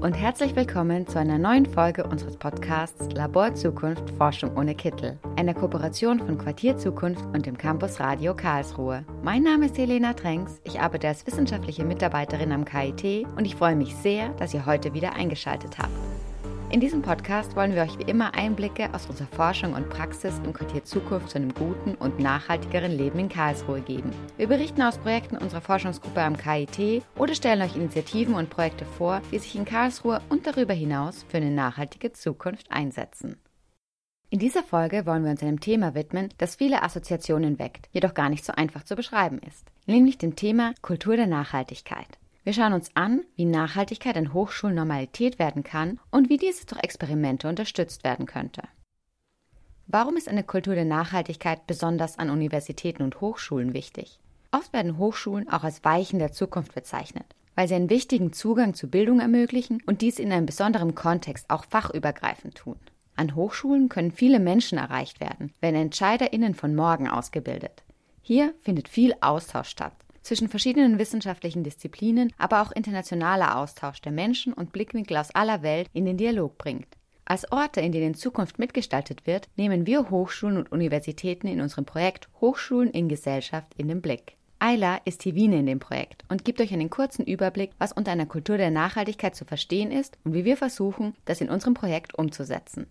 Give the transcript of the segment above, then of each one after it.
und herzlich willkommen zu einer neuen Folge unseres Podcasts Labor Zukunft Forschung ohne Kittel, einer Kooperation von Quartier Zukunft und dem Campus Radio Karlsruhe. Mein Name ist Helena Tränks, ich arbeite als wissenschaftliche Mitarbeiterin am KIT und ich freue mich sehr, dass ihr heute wieder eingeschaltet habt. In diesem Podcast wollen wir euch wie immer Einblicke aus unserer Forschung und Praxis im Quartier Zukunft zu einem guten und nachhaltigeren Leben in Karlsruhe geben. Wir berichten aus Projekten unserer Forschungsgruppe am KIT oder stellen euch Initiativen und Projekte vor, die sich in Karlsruhe und darüber hinaus für eine nachhaltige Zukunft einsetzen. In dieser Folge wollen wir uns einem Thema widmen, das viele Assoziationen weckt, jedoch gar nicht so einfach zu beschreiben ist, nämlich dem Thema Kultur der Nachhaltigkeit. Wir schauen uns an, wie Nachhaltigkeit an Hochschulen Normalität werden kann und wie diese durch Experimente unterstützt werden könnte. Warum ist eine Kultur der Nachhaltigkeit besonders an Universitäten und Hochschulen wichtig? Oft werden Hochschulen auch als Weichen der Zukunft bezeichnet, weil sie einen wichtigen Zugang zu Bildung ermöglichen und dies in einem besonderen Kontext auch fachübergreifend tun. An Hochschulen können viele Menschen erreicht werden, werden EntscheiderInnen von morgen ausgebildet. Hier findet viel Austausch statt, zwischen verschiedenen wissenschaftlichen Disziplinen, aber auch internationaler Austausch der Menschen und Blickwinkel aus aller Welt in den Dialog bringt. Als Orte, in denen Zukunft mitgestaltet wird, nehmen wir Hochschulen und Universitäten in unserem Projekt Hochschulen in Gesellschaft in den Blick. Ayla ist die Wiene in dem Projekt und gibt euch einen kurzen Überblick, was unter einer Kultur der Nachhaltigkeit zu verstehen ist und wie wir versuchen, das in unserem Projekt umzusetzen.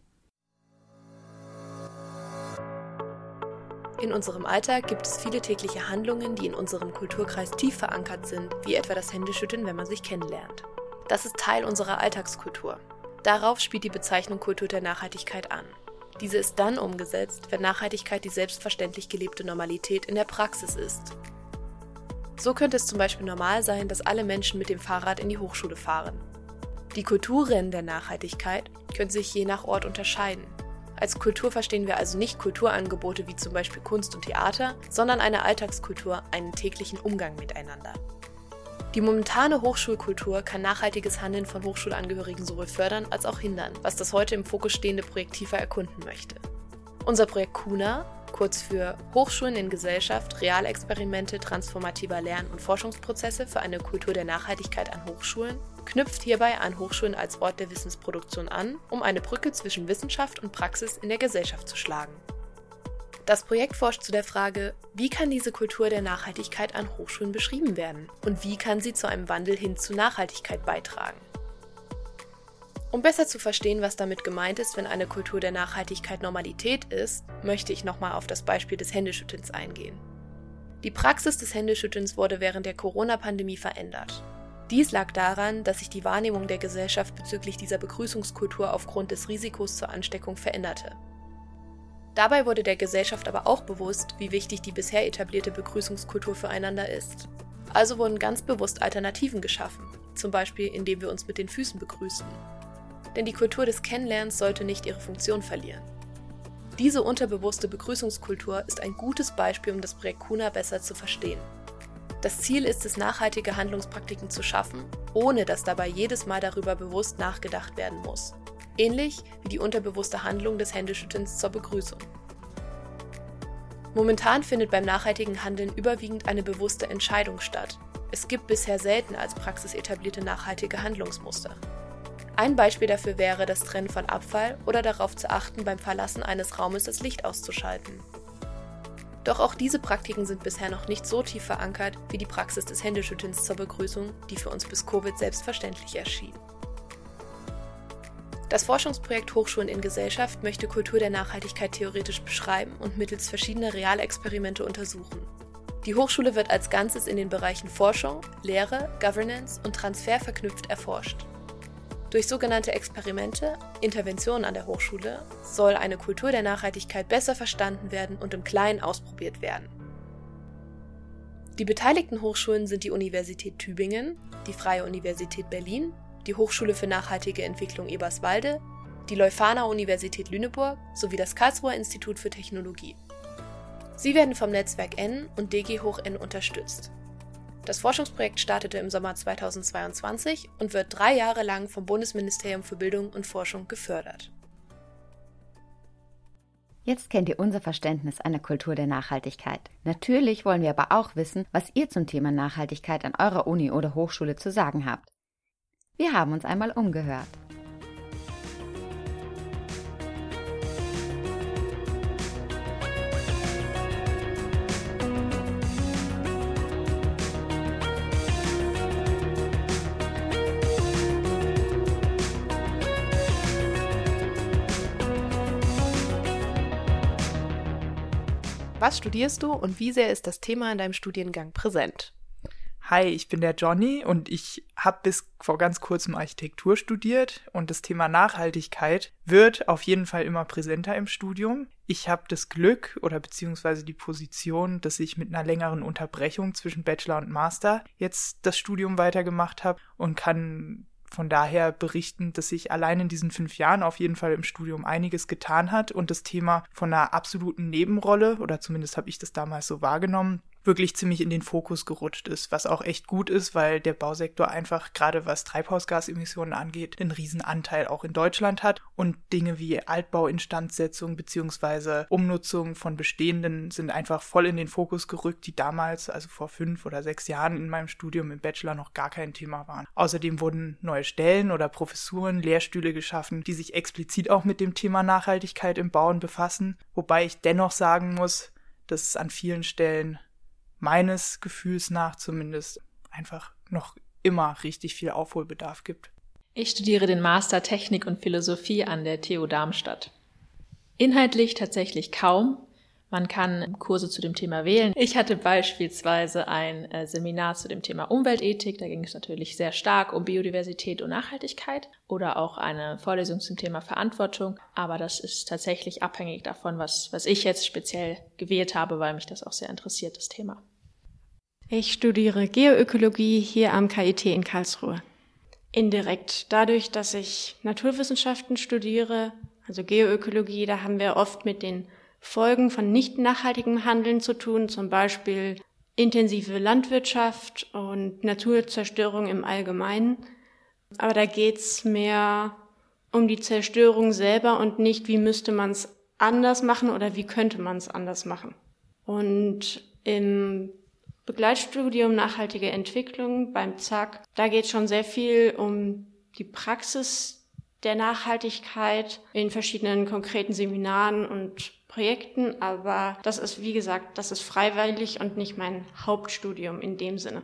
In unserem Alltag gibt es viele tägliche Handlungen, die in unserem Kulturkreis tief verankert sind, wie etwa das Händeschütteln, wenn man sich kennenlernt. Das ist Teil unserer Alltagskultur. Darauf spielt die Bezeichnung Kultur der Nachhaltigkeit an. Diese ist dann umgesetzt, wenn Nachhaltigkeit die selbstverständlich gelebte Normalität in der Praxis ist. So könnte es zum Beispiel normal sein, dass alle Menschen mit dem Fahrrad in die Hochschule fahren. Die Kulturen der Nachhaltigkeit können sich je nach Ort unterscheiden. Als Kultur verstehen wir also nicht Kulturangebote wie zum Beispiel Kunst und Theater, sondern eine Alltagskultur, einen täglichen Umgang miteinander. Die momentane Hochschulkultur kann nachhaltiges Handeln von Hochschulangehörigen sowohl fördern als auch hindern, was das heute im Fokus stehende Projekt tiefer erkunden möchte. Unser Projekt KUNA kurz für Hochschulen in Gesellschaft, Realexperimente transformativer Lern- und Forschungsprozesse für eine Kultur der Nachhaltigkeit an Hochschulen, knüpft hierbei an Hochschulen als Ort der Wissensproduktion an, um eine Brücke zwischen Wissenschaft und Praxis in der Gesellschaft zu schlagen. Das Projekt forscht zu der Frage, wie kann diese Kultur der Nachhaltigkeit an Hochschulen beschrieben werden und wie kann sie zu einem Wandel hin zu Nachhaltigkeit beitragen. Um besser zu verstehen, was damit gemeint ist, wenn eine Kultur der Nachhaltigkeit Normalität ist, möchte ich nochmal auf das Beispiel des Händeschüttelns eingehen. Die Praxis des Händeschüttelns wurde während der Corona-Pandemie verändert. Dies lag daran, dass sich die Wahrnehmung der Gesellschaft bezüglich dieser Begrüßungskultur aufgrund des Risikos zur Ansteckung veränderte. Dabei wurde der Gesellschaft aber auch bewusst, wie wichtig die bisher etablierte Begrüßungskultur füreinander ist. Also wurden ganz bewusst Alternativen geschaffen, zum Beispiel indem wir uns mit den Füßen begrüßen denn die Kultur des Kennenlernens sollte nicht ihre Funktion verlieren. Diese unterbewusste Begrüßungskultur ist ein gutes Beispiel, um das Projekt Kuna besser zu verstehen. Das Ziel ist es, nachhaltige Handlungspraktiken zu schaffen, ohne dass dabei jedes Mal darüber bewusst nachgedacht werden muss. Ähnlich wie die unterbewusste Handlung des Händeschüttelns zur Begrüßung. Momentan findet beim nachhaltigen Handeln überwiegend eine bewusste Entscheidung statt. Es gibt bisher selten als Praxis etablierte nachhaltige Handlungsmuster. Ein Beispiel dafür wäre das Trennen von Abfall oder darauf zu achten, beim Verlassen eines Raumes das Licht auszuschalten. Doch auch diese Praktiken sind bisher noch nicht so tief verankert wie die Praxis des Händeschüttelns zur Begrüßung, die für uns bis Covid selbstverständlich erschien. Das Forschungsprojekt Hochschulen in Gesellschaft möchte Kultur der Nachhaltigkeit theoretisch beschreiben und mittels verschiedener Realexperimente untersuchen. Die Hochschule wird als Ganzes in den Bereichen Forschung, Lehre, Governance und Transfer verknüpft erforscht. Durch sogenannte Experimente, Interventionen an der Hochschule, soll eine Kultur der Nachhaltigkeit besser verstanden werden und im Kleinen ausprobiert werden. Die beteiligten Hochschulen sind die Universität Tübingen, die Freie Universität Berlin, die Hochschule für nachhaltige Entwicklung Eberswalde, die Leuphana Universität Lüneburg sowie das Karlsruher Institut für Technologie. Sie werden vom Netzwerk N und DG Hoch N unterstützt. Das Forschungsprojekt startete im Sommer 2022 und wird drei Jahre lang vom Bundesministerium für Bildung und Forschung gefördert. Jetzt kennt ihr unser Verständnis einer Kultur der Nachhaltigkeit. Natürlich wollen wir aber auch wissen, was ihr zum Thema Nachhaltigkeit an eurer Uni oder Hochschule zu sagen habt. Wir haben uns einmal umgehört. Was studierst du und wie sehr ist das Thema in deinem Studiengang präsent? Hi, ich bin der Johnny und ich habe bis vor ganz kurzem Architektur studiert und das Thema Nachhaltigkeit wird auf jeden Fall immer präsenter im Studium. Ich habe das Glück oder beziehungsweise die Position, dass ich mit einer längeren Unterbrechung zwischen Bachelor und Master jetzt das Studium weitergemacht habe und kann von daher berichten, dass sich allein in diesen fünf Jahren auf jeden Fall im Studium einiges getan hat und das Thema von einer absoluten Nebenrolle, oder zumindest habe ich das damals so wahrgenommen, wirklich ziemlich in den Fokus gerutscht ist, was auch echt gut ist, weil der Bausektor einfach gerade was Treibhausgasemissionen angeht, einen riesen Anteil auch in Deutschland hat und Dinge wie Altbauinstandsetzung beziehungsweise Umnutzung von bestehenden sind einfach voll in den Fokus gerückt, die damals, also vor fünf oder sechs Jahren in meinem Studium im Bachelor noch gar kein Thema waren. Außerdem wurden neue Stellen oder Professuren, Lehrstühle geschaffen, die sich explizit auch mit dem Thema Nachhaltigkeit im Bauen befassen, wobei ich dennoch sagen muss, dass es an vielen Stellen meines Gefühls nach zumindest einfach noch immer richtig viel Aufholbedarf gibt. Ich studiere den Master Technik und Philosophie an der TU Darmstadt. Inhaltlich tatsächlich kaum. Man kann Kurse zu dem Thema wählen. Ich hatte beispielsweise ein äh, Seminar zu dem Thema Umweltethik. Da ging es natürlich sehr stark um Biodiversität und Nachhaltigkeit oder auch eine Vorlesung zum Thema Verantwortung. Aber das ist tatsächlich abhängig davon, was, was ich jetzt speziell gewählt habe, weil mich das auch sehr interessiert, das Thema. Ich studiere Geoökologie hier am KIT in Karlsruhe. Indirekt dadurch, dass ich Naturwissenschaften studiere, also Geoökologie, da haben wir oft mit den Folgen von nicht nachhaltigem Handeln zu tun, zum Beispiel intensive Landwirtschaft und Naturzerstörung im Allgemeinen. Aber da geht's mehr um die Zerstörung selber und nicht, wie müsste man es anders machen oder wie könnte man es anders machen. Und im Begleitstudium Nachhaltige Entwicklung beim ZAK, da geht schon sehr viel um die Praxis der Nachhaltigkeit in verschiedenen konkreten Seminaren und Projekten, aber das ist, wie gesagt, das ist freiwillig und nicht mein Hauptstudium in dem Sinne.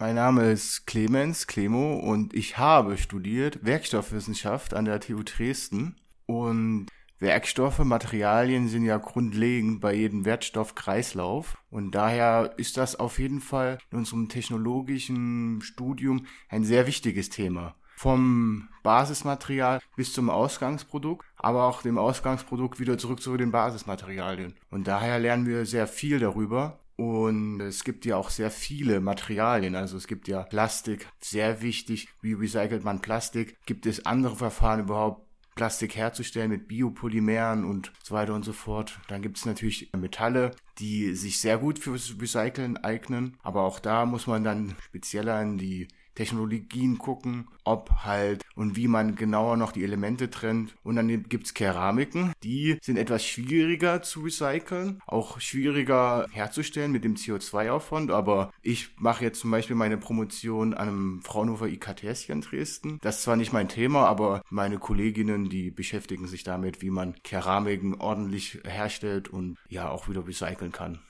Mein Name ist Clemens Clemo und ich habe studiert Werkstoffwissenschaft an der TU Dresden. Und Werkstoffe, Materialien sind ja grundlegend bei jedem Wertstoffkreislauf. Und daher ist das auf jeden Fall in unserem technologischen Studium ein sehr wichtiges Thema vom Basismaterial bis zum Ausgangsprodukt, aber auch dem Ausgangsprodukt wieder zurück zu den Basismaterialien. Und daher lernen wir sehr viel darüber. Und es gibt ja auch sehr viele Materialien. Also es gibt ja Plastik, sehr wichtig. Wie recycelt man Plastik? Gibt es andere Verfahren überhaupt? Plastik herzustellen mit Biopolymeren und so weiter und so fort. Dann gibt es natürlich Metalle, die sich sehr gut fürs Recyceln eignen, aber auch da muss man dann spezieller in die Technologien gucken, ob halt und wie man genauer noch die Elemente trennt. Und dann gibt's Keramiken, die sind etwas schwieriger zu recyceln, auch schwieriger herzustellen mit dem CO2-Aufwand. Aber ich mache jetzt zum Beispiel meine Promotion an einem Fraunhofer IKTS hier in Dresden. Das ist zwar nicht mein Thema, aber meine Kolleginnen, die beschäftigen sich damit, wie man Keramiken ordentlich herstellt und ja auch wieder recyceln kann.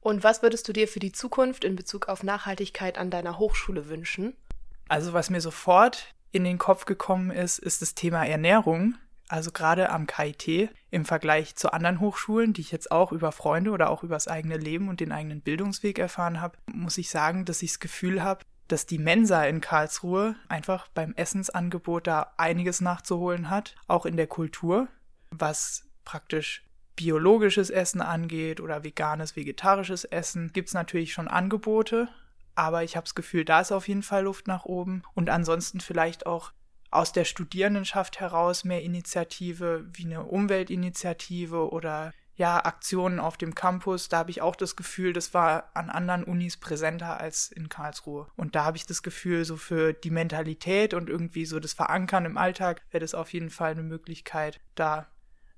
Und was würdest du dir für die Zukunft in Bezug auf Nachhaltigkeit an deiner Hochschule wünschen? Also was mir sofort in den Kopf gekommen ist, ist das Thema Ernährung. Also gerade am KIT im Vergleich zu anderen Hochschulen, die ich jetzt auch über Freunde oder auch übers eigene Leben und den eigenen Bildungsweg erfahren habe, muss ich sagen, dass ich das Gefühl habe, dass die Mensa in Karlsruhe einfach beim Essensangebot da einiges nachzuholen hat, auch in der Kultur, was praktisch biologisches Essen angeht oder veganes, vegetarisches Essen, gibt es natürlich schon Angebote, aber ich habe das Gefühl, da ist auf jeden Fall Luft nach oben. Und ansonsten vielleicht auch aus der Studierendenschaft heraus mehr Initiative wie eine Umweltinitiative oder ja, Aktionen auf dem Campus. Da habe ich auch das Gefühl, das war an anderen Unis präsenter als in Karlsruhe. Und da habe ich das Gefühl, so für die Mentalität und irgendwie so das Verankern im Alltag wäre das auf jeden Fall eine Möglichkeit, da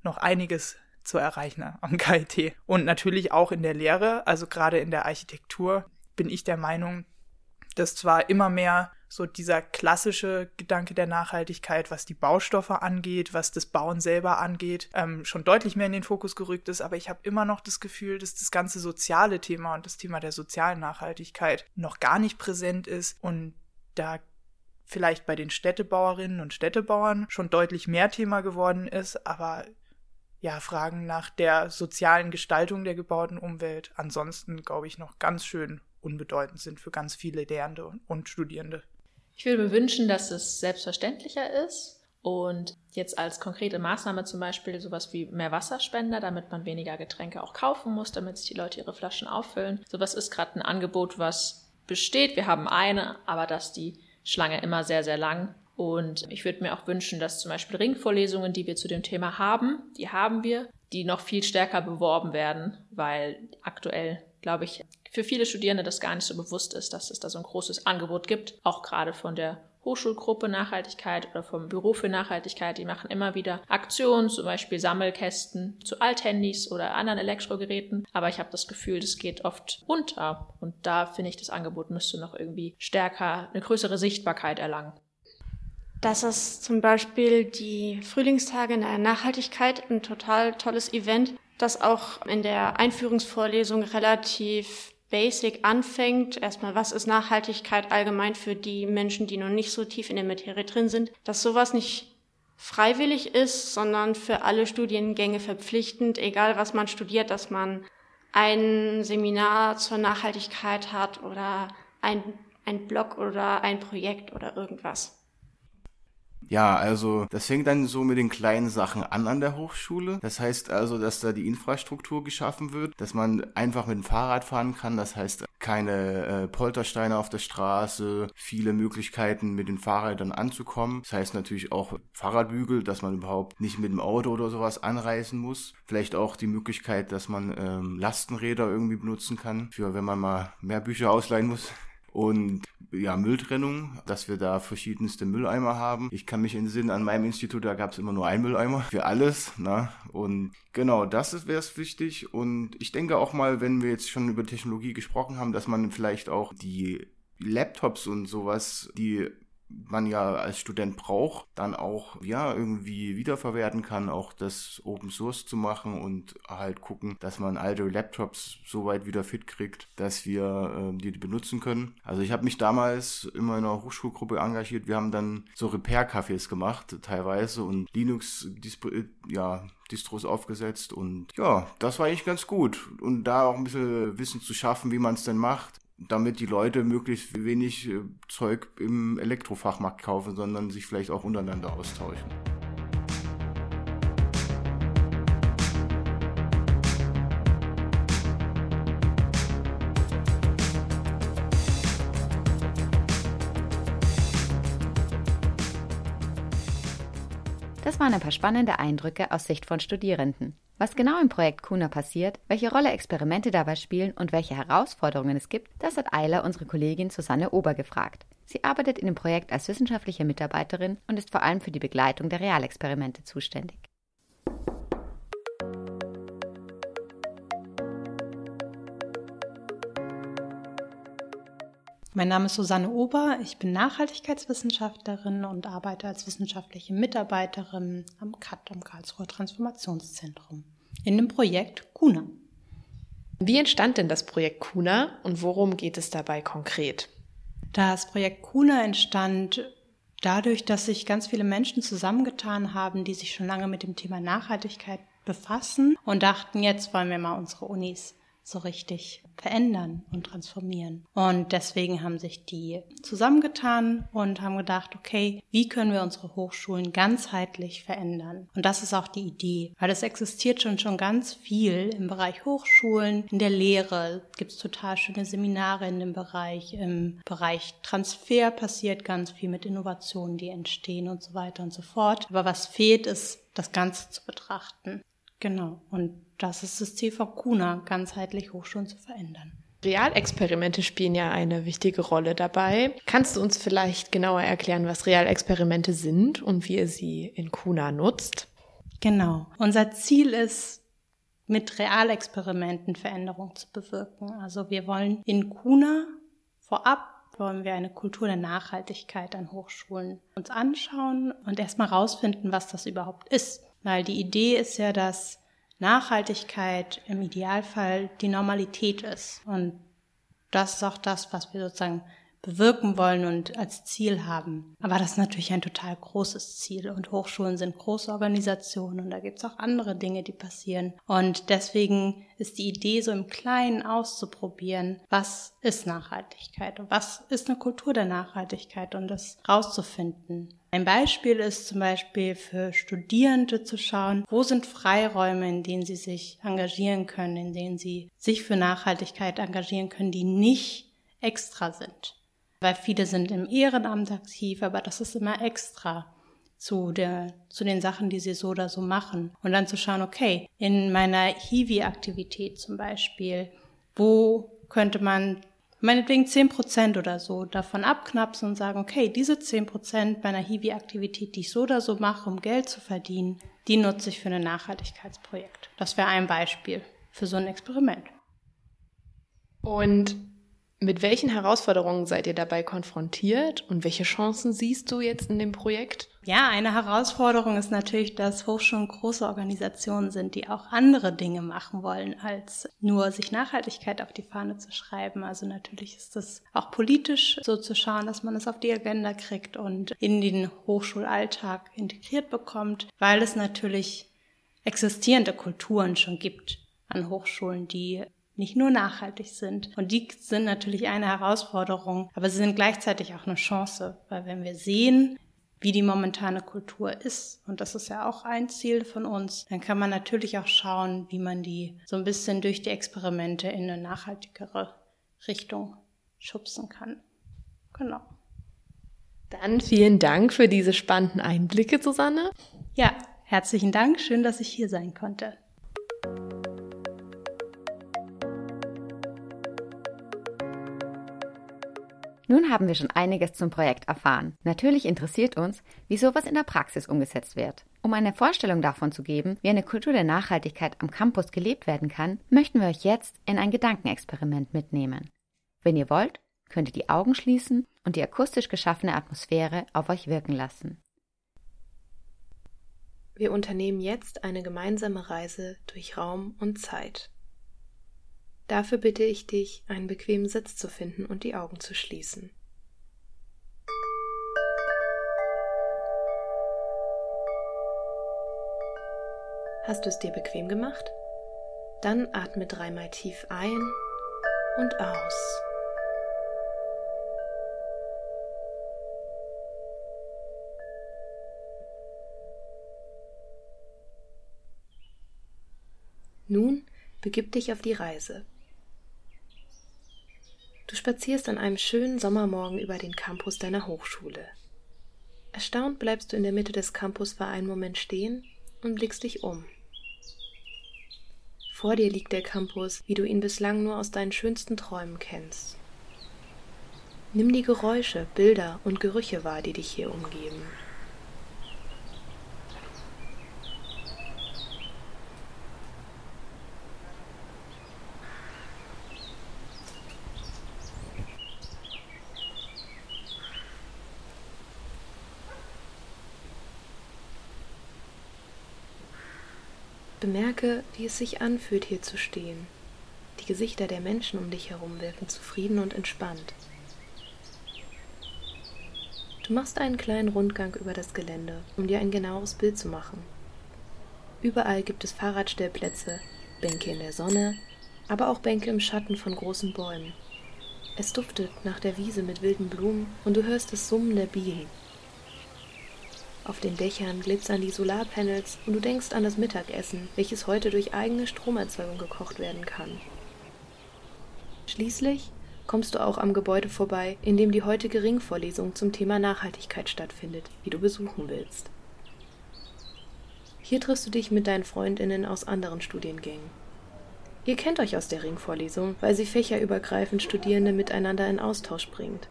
noch einiges zu erreichen am KIT. Und natürlich auch in der Lehre, also gerade in der Architektur, bin ich der Meinung, dass zwar immer mehr so dieser klassische Gedanke der Nachhaltigkeit, was die Baustoffe angeht, was das Bauen selber angeht, ähm, schon deutlich mehr in den Fokus gerückt ist. Aber ich habe immer noch das Gefühl, dass das ganze soziale Thema und das Thema der sozialen Nachhaltigkeit noch gar nicht präsent ist und da vielleicht bei den Städtebauerinnen und Städtebauern schon deutlich mehr Thema geworden ist, aber ja, Fragen nach der sozialen Gestaltung der gebauten Umwelt ansonsten, glaube ich, noch ganz schön unbedeutend sind für ganz viele Lehrende und Studierende. Ich würde mir wünschen, dass es selbstverständlicher ist und jetzt als konkrete Maßnahme zum Beispiel sowas wie mehr Wasserspender, damit man weniger Getränke auch kaufen muss, damit sich die Leute ihre Flaschen auffüllen. Sowas ist gerade ein Angebot, was besteht. Wir haben eine, aber dass die Schlange immer sehr, sehr lang. Und ich würde mir auch wünschen, dass zum Beispiel Ringvorlesungen, die wir zu dem Thema haben, die haben wir, die noch viel stärker beworben werden, weil aktuell, glaube ich, für viele Studierende das gar nicht so bewusst ist, dass es da so ein großes Angebot gibt, auch gerade von der Hochschulgruppe Nachhaltigkeit oder vom Büro für Nachhaltigkeit. Die machen immer wieder Aktionen, zum Beispiel Sammelkästen zu Althandys oder anderen Elektrogeräten. Aber ich habe das Gefühl, das geht oft unter. Und da finde ich, das Angebot müsste noch irgendwie stärker eine größere Sichtbarkeit erlangen. Das ist zum Beispiel die Frühlingstage in der Nachhaltigkeit, ein total tolles Event, das auch in der Einführungsvorlesung relativ Basic anfängt, erstmal, was ist Nachhaltigkeit allgemein für die Menschen, die noch nicht so tief in der Materie drin sind, dass sowas nicht freiwillig ist, sondern für alle Studiengänge verpflichtend, egal was man studiert, dass man ein Seminar zur Nachhaltigkeit hat oder ein, ein Blog oder ein Projekt oder irgendwas. Ja, also das fängt dann so mit den kleinen Sachen an an der Hochschule. Das heißt also, dass da die Infrastruktur geschaffen wird, dass man einfach mit dem Fahrrad fahren kann. Das heißt, keine äh, Poltersteine auf der Straße, viele Möglichkeiten mit den Fahrrädern anzukommen. Das heißt natürlich auch Fahrradbügel, dass man überhaupt nicht mit dem Auto oder sowas anreisen muss. Vielleicht auch die Möglichkeit, dass man ähm, Lastenräder irgendwie benutzen kann, für wenn man mal mehr Bücher ausleihen muss und ja, Mülltrennung, dass wir da verschiedenste Mülleimer haben. Ich kann mich entsinnen, an meinem Institut, da gab es immer nur einen Mülleimer für alles. Ne? Und genau, das wäre es wichtig. Und ich denke auch mal, wenn wir jetzt schon über Technologie gesprochen haben, dass man vielleicht auch die Laptops und sowas, die man ja als Student braucht, dann auch ja irgendwie wiederverwerten kann, auch das Open Source zu machen und halt gucken, dass man alte Laptops so weit wieder fit kriegt, dass wir äh, die benutzen können. Also ich habe mich damals immer in einer Hochschulgruppe engagiert. Wir haben dann so Repair-Cafés gemacht teilweise und Linux ja Distros aufgesetzt und ja, das war eigentlich ganz gut und da auch ein bisschen Wissen zu schaffen, wie man es denn macht damit die Leute möglichst wenig äh, Zeug im Elektrofachmarkt kaufen, sondern sich vielleicht auch untereinander austauschen. Das waren ein paar spannende Eindrücke aus Sicht von Studierenden. Was genau im Projekt Kuna passiert, welche Rolle Experimente dabei spielen und welche Herausforderungen es gibt, das hat Eiler unsere Kollegin Susanne Ober gefragt. Sie arbeitet in dem Projekt als wissenschaftliche Mitarbeiterin und ist vor allem für die Begleitung der Realexperimente zuständig. Mein Name ist Susanne Ober, ich bin Nachhaltigkeitswissenschaftlerin und arbeite als wissenschaftliche Mitarbeiterin am CAT, am Karlsruher Transformationszentrum, in dem Projekt KUNA. Wie entstand denn das Projekt KUNA und worum geht es dabei konkret? Das Projekt KUNA entstand dadurch, dass sich ganz viele Menschen zusammengetan haben, die sich schon lange mit dem Thema Nachhaltigkeit befassen und dachten, jetzt wollen wir mal unsere Unis so richtig verändern und transformieren. Und deswegen haben sich die zusammengetan und haben gedacht, okay, wie können wir unsere Hochschulen ganzheitlich verändern? Und das ist auch die Idee, weil es existiert schon schon ganz viel im Bereich Hochschulen, in der Lehre gibt es total schöne Seminare in dem Bereich, im Bereich Transfer passiert ganz viel mit Innovationen, die entstehen und so weiter und so fort. Aber was fehlt, ist das Ganze zu betrachten. Genau. Und das ist das Ziel von KUNA, ganzheitlich Hochschulen zu verändern. Realexperimente spielen ja eine wichtige Rolle dabei. Kannst du uns vielleicht genauer erklären, was Realexperimente sind und wie ihr sie in KUNA nutzt? Genau. Unser Ziel ist, mit Realexperimenten Veränderungen zu bewirken. Also wir wollen in KUNA vorab wollen wir eine Kultur der Nachhaltigkeit an Hochschulen uns anschauen und erstmal rausfinden, was das überhaupt ist. Weil die Idee ist ja, dass Nachhaltigkeit im Idealfall die Normalität ist. Und das ist auch das, was wir sozusagen bewirken wollen und als Ziel haben. Aber das ist natürlich ein total großes Ziel und Hochschulen sind große Organisationen und da gibt es auch andere Dinge, die passieren. Und deswegen ist die Idee so im Kleinen auszuprobieren, was ist Nachhaltigkeit und was ist eine Kultur der Nachhaltigkeit und das rauszufinden. Ein Beispiel ist zum Beispiel für Studierende zu schauen, wo sind Freiräume, in denen sie sich engagieren können, in denen sie sich für Nachhaltigkeit engagieren können, die nicht extra sind weil viele sind im Ehrenamt aktiv, aber das ist immer extra zu der, zu den Sachen, die sie so oder so machen. Und dann zu schauen, okay, in meiner Hiwi-Aktivität zum Beispiel, wo könnte man meinetwegen zehn Prozent oder so davon abknapsen und sagen, okay, diese zehn Prozent meiner Hiwi-Aktivität, die ich so oder so mache, um Geld zu verdienen, die nutze ich für ein Nachhaltigkeitsprojekt. Das wäre ein Beispiel für so ein Experiment. Und mit welchen Herausforderungen seid ihr dabei konfrontiert und welche Chancen siehst du jetzt in dem Projekt? Ja, eine Herausforderung ist natürlich, dass Hochschulen große Organisationen sind, die auch andere Dinge machen wollen, als nur sich Nachhaltigkeit auf die Fahne zu schreiben. Also natürlich ist es auch politisch so zu schauen, dass man es auf die Agenda kriegt und in den Hochschulalltag integriert bekommt, weil es natürlich existierende Kulturen schon gibt an Hochschulen, die nicht nur nachhaltig sind. Und die sind natürlich eine Herausforderung, aber sie sind gleichzeitig auch eine Chance, weil wenn wir sehen, wie die momentane Kultur ist, und das ist ja auch ein Ziel von uns, dann kann man natürlich auch schauen, wie man die so ein bisschen durch die Experimente in eine nachhaltigere Richtung schubsen kann. Genau. Dann vielen Dank für diese spannenden Einblicke, Susanne. Ja, herzlichen Dank. Schön, dass ich hier sein konnte. Nun haben wir schon einiges zum Projekt erfahren. Natürlich interessiert uns, wie sowas in der Praxis umgesetzt wird. Um eine Vorstellung davon zu geben, wie eine Kultur der Nachhaltigkeit am Campus gelebt werden kann, möchten wir euch jetzt in ein Gedankenexperiment mitnehmen. Wenn ihr wollt, könnt ihr die Augen schließen und die akustisch geschaffene Atmosphäre auf euch wirken lassen. Wir unternehmen jetzt eine gemeinsame Reise durch Raum und Zeit. Dafür bitte ich dich, einen bequemen Sitz zu finden und die Augen zu schließen. Hast du es dir bequem gemacht? Dann atme dreimal tief ein und aus. Nun begib dich auf die Reise. Du spazierst an einem schönen Sommermorgen über den Campus deiner Hochschule. Erstaunt bleibst du in der Mitte des Campus für einen Moment stehen und blickst dich um. Vor dir liegt der Campus, wie du ihn bislang nur aus deinen schönsten Träumen kennst. Nimm die Geräusche, Bilder und Gerüche wahr, die dich hier umgeben. Bemerke, wie es sich anfühlt, hier zu stehen. Die Gesichter der Menschen um dich herum wirken zufrieden und entspannt. Du machst einen kleinen Rundgang über das Gelände, um dir ein genaueres Bild zu machen. Überall gibt es Fahrradstellplätze, Bänke in der Sonne, aber auch Bänke im Schatten von großen Bäumen. Es duftet nach der Wiese mit wilden Blumen und du hörst das Summen der Bienen. Auf den Dächern glitzern die Solarpanels und du denkst an das Mittagessen, welches heute durch eigene Stromerzeugung gekocht werden kann. Schließlich kommst du auch am Gebäude vorbei, in dem die heutige Ringvorlesung zum Thema Nachhaltigkeit stattfindet, die du besuchen willst. Hier triffst du dich mit deinen Freundinnen aus anderen Studiengängen. Ihr kennt euch aus der Ringvorlesung, weil sie fächerübergreifend Studierende miteinander in Austausch bringt.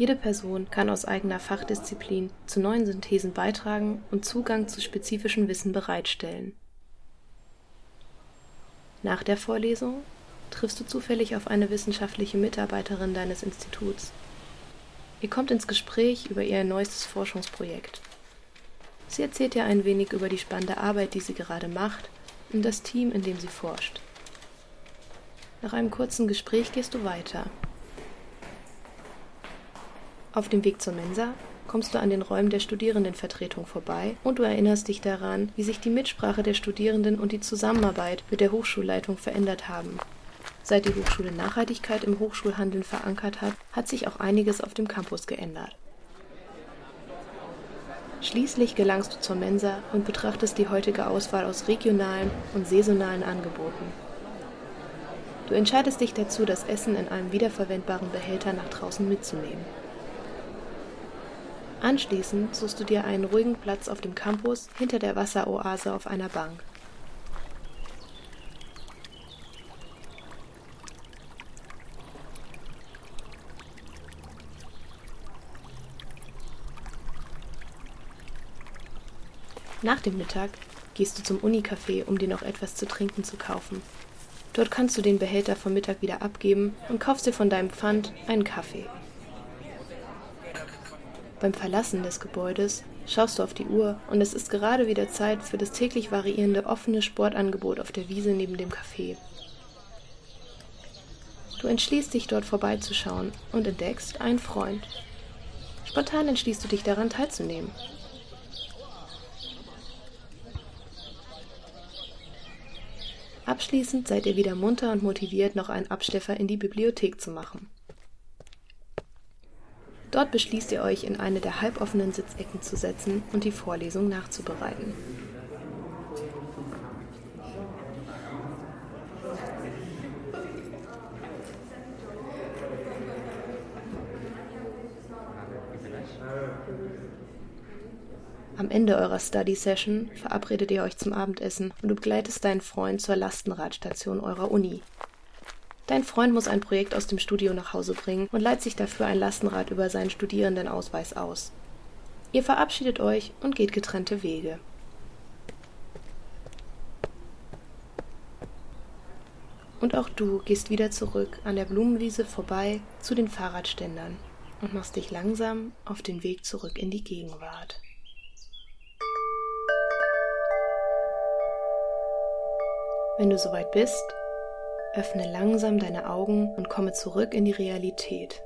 Jede Person kann aus eigener Fachdisziplin zu neuen Synthesen beitragen und Zugang zu spezifischem Wissen bereitstellen. Nach der Vorlesung triffst du zufällig auf eine wissenschaftliche Mitarbeiterin deines Instituts. Ihr kommt ins Gespräch über ihr neuestes Forschungsprojekt. Sie erzählt dir ein wenig über die spannende Arbeit, die sie gerade macht und das Team, in dem sie forscht. Nach einem kurzen Gespräch gehst du weiter. Auf dem Weg zur Mensa kommst du an den Räumen der Studierendenvertretung vorbei und du erinnerst dich daran, wie sich die Mitsprache der Studierenden und die Zusammenarbeit mit der Hochschulleitung verändert haben. Seit die Hochschule Nachhaltigkeit im Hochschulhandeln verankert hat, hat sich auch einiges auf dem Campus geändert. Schließlich gelangst du zur Mensa und betrachtest die heutige Auswahl aus regionalen und saisonalen Angeboten. Du entscheidest dich dazu, das Essen in einem wiederverwendbaren Behälter nach draußen mitzunehmen. Anschließend suchst du dir einen ruhigen Platz auf dem Campus hinter der Wasseroase auf einer Bank. Nach dem Mittag gehst du zum Unicafé, um dir noch etwas zu trinken zu kaufen. Dort kannst du den Behälter vom Mittag wieder abgeben und kaufst dir von deinem Pfand einen Kaffee. Beim Verlassen des Gebäudes schaust du auf die Uhr und es ist gerade wieder Zeit für das täglich variierende offene Sportangebot auf der Wiese neben dem Café. Du entschließt dich dort vorbeizuschauen und entdeckst einen Freund. Spontan entschließt du dich daran teilzunehmen. Abschließend seid ihr wieder munter und motiviert, noch einen Absteffer in die Bibliothek zu machen. Dort beschließt ihr euch, in eine der halboffenen Sitzecken zu setzen und die Vorlesung nachzubereiten. Am Ende eurer Study Session verabredet ihr euch zum Abendessen und du begleitest deinen Freund zur Lastenradstation eurer Uni. Dein Freund muss ein Projekt aus dem Studio nach Hause bringen und leiht sich dafür ein Lastenrad über seinen Studierendenausweis aus. Ihr verabschiedet euch und geht getrennte Wege. Und auch du gehst wieder zurück an der Blumenwiese vorbei zu den Fahrradständern und machst dich langsam auf den Weg zurück in die Gegenwart. Wenn du soweit bist, öffne langsam deine Augen und komme zurück in die Realität.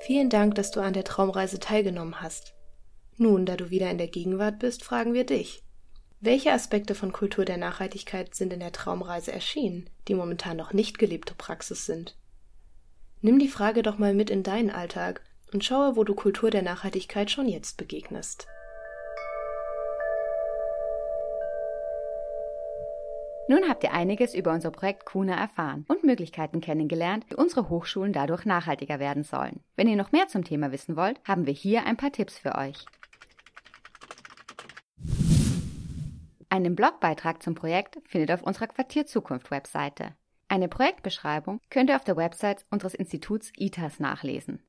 Vielen Dank, dass du an der Traumreise teilgenommen hast. Nun, da du wieder in der Gegenwart bist, fragen wir dich. Welche Aspekte von Kultur der Nachhaltigkeit sind in der Traumreise erschienen, die momentan noch nicht gelebte Praxis sind? Nimm die Frage doch mal mit in deinen Alltag und schaue, wo du Kultur der Nachhaltigkeit schon jetzt begegnest. Nun habt ihr einiges über unser Projekt Kuna erfahren und Möglichkeiten kennengelernt, wie unsere Hochschulen dadurch nachhaltiger werden sollen. Wenn ihr noch mehr zum Thema wissen wollt, haben wir hier ein paar Tipps für euch. Einen Blogbeitrag zum Projekt findet ihr auf unserer Quartier-Zukunft-Webseite. Eine Projektbeschreibung könnt ihr auf der Website unseres Instituts ITAS nachlesen.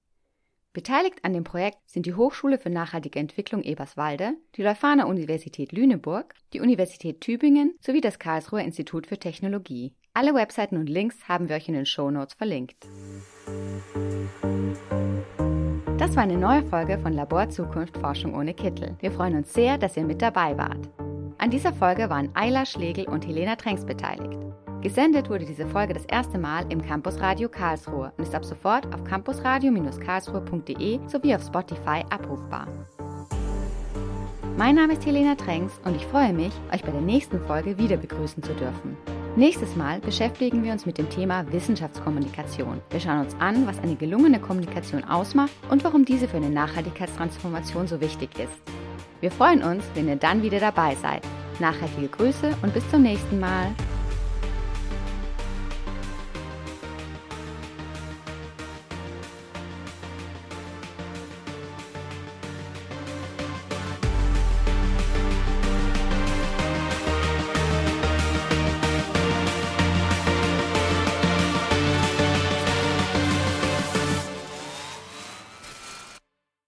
Beteiligt an dem Projekt sind die Hochschule für nachhaltige Entwicklung Eberswalde, die Leuphana Universität Lüneburg, die Universität Tübingen sowie das Karlsruher Institut für Technologie. Alle Webseiten und Links haben wir euch in den Show Notes verlinkt. Das war eine neue Folge von Labor Zukunft Forschung ohne Kittel. Wir freuen uns sehr, dass ihr mit dabei wart. An dieser Folge waren Ayla Schlegel und Helena Tränks beteiligt. Gesendet wurde diese Folge das erste Mal im Campus Radio Karlsruhe und ist ab sofort auf campusradio-karlsruhe.de sowie auf Spotify abrufbar. Mein Name ist Helena Tränks und ich freue mich, euch bei der nächsten Folge wieder begrüßen zu dürfen. Nächstes Mal beschäftigen wir uns mit dem Thema Wissenschaftskommunikation. Wir schauen uns an, was eine gelungene Kommunikation ausmacht und warum diese für eine Nachhaltigkeitstransformation so wichtig ist. Wir freuen uns, wenn ihr dann wieder dabei seid. Nachhaltige Grüße und bis zum nächsten Mal.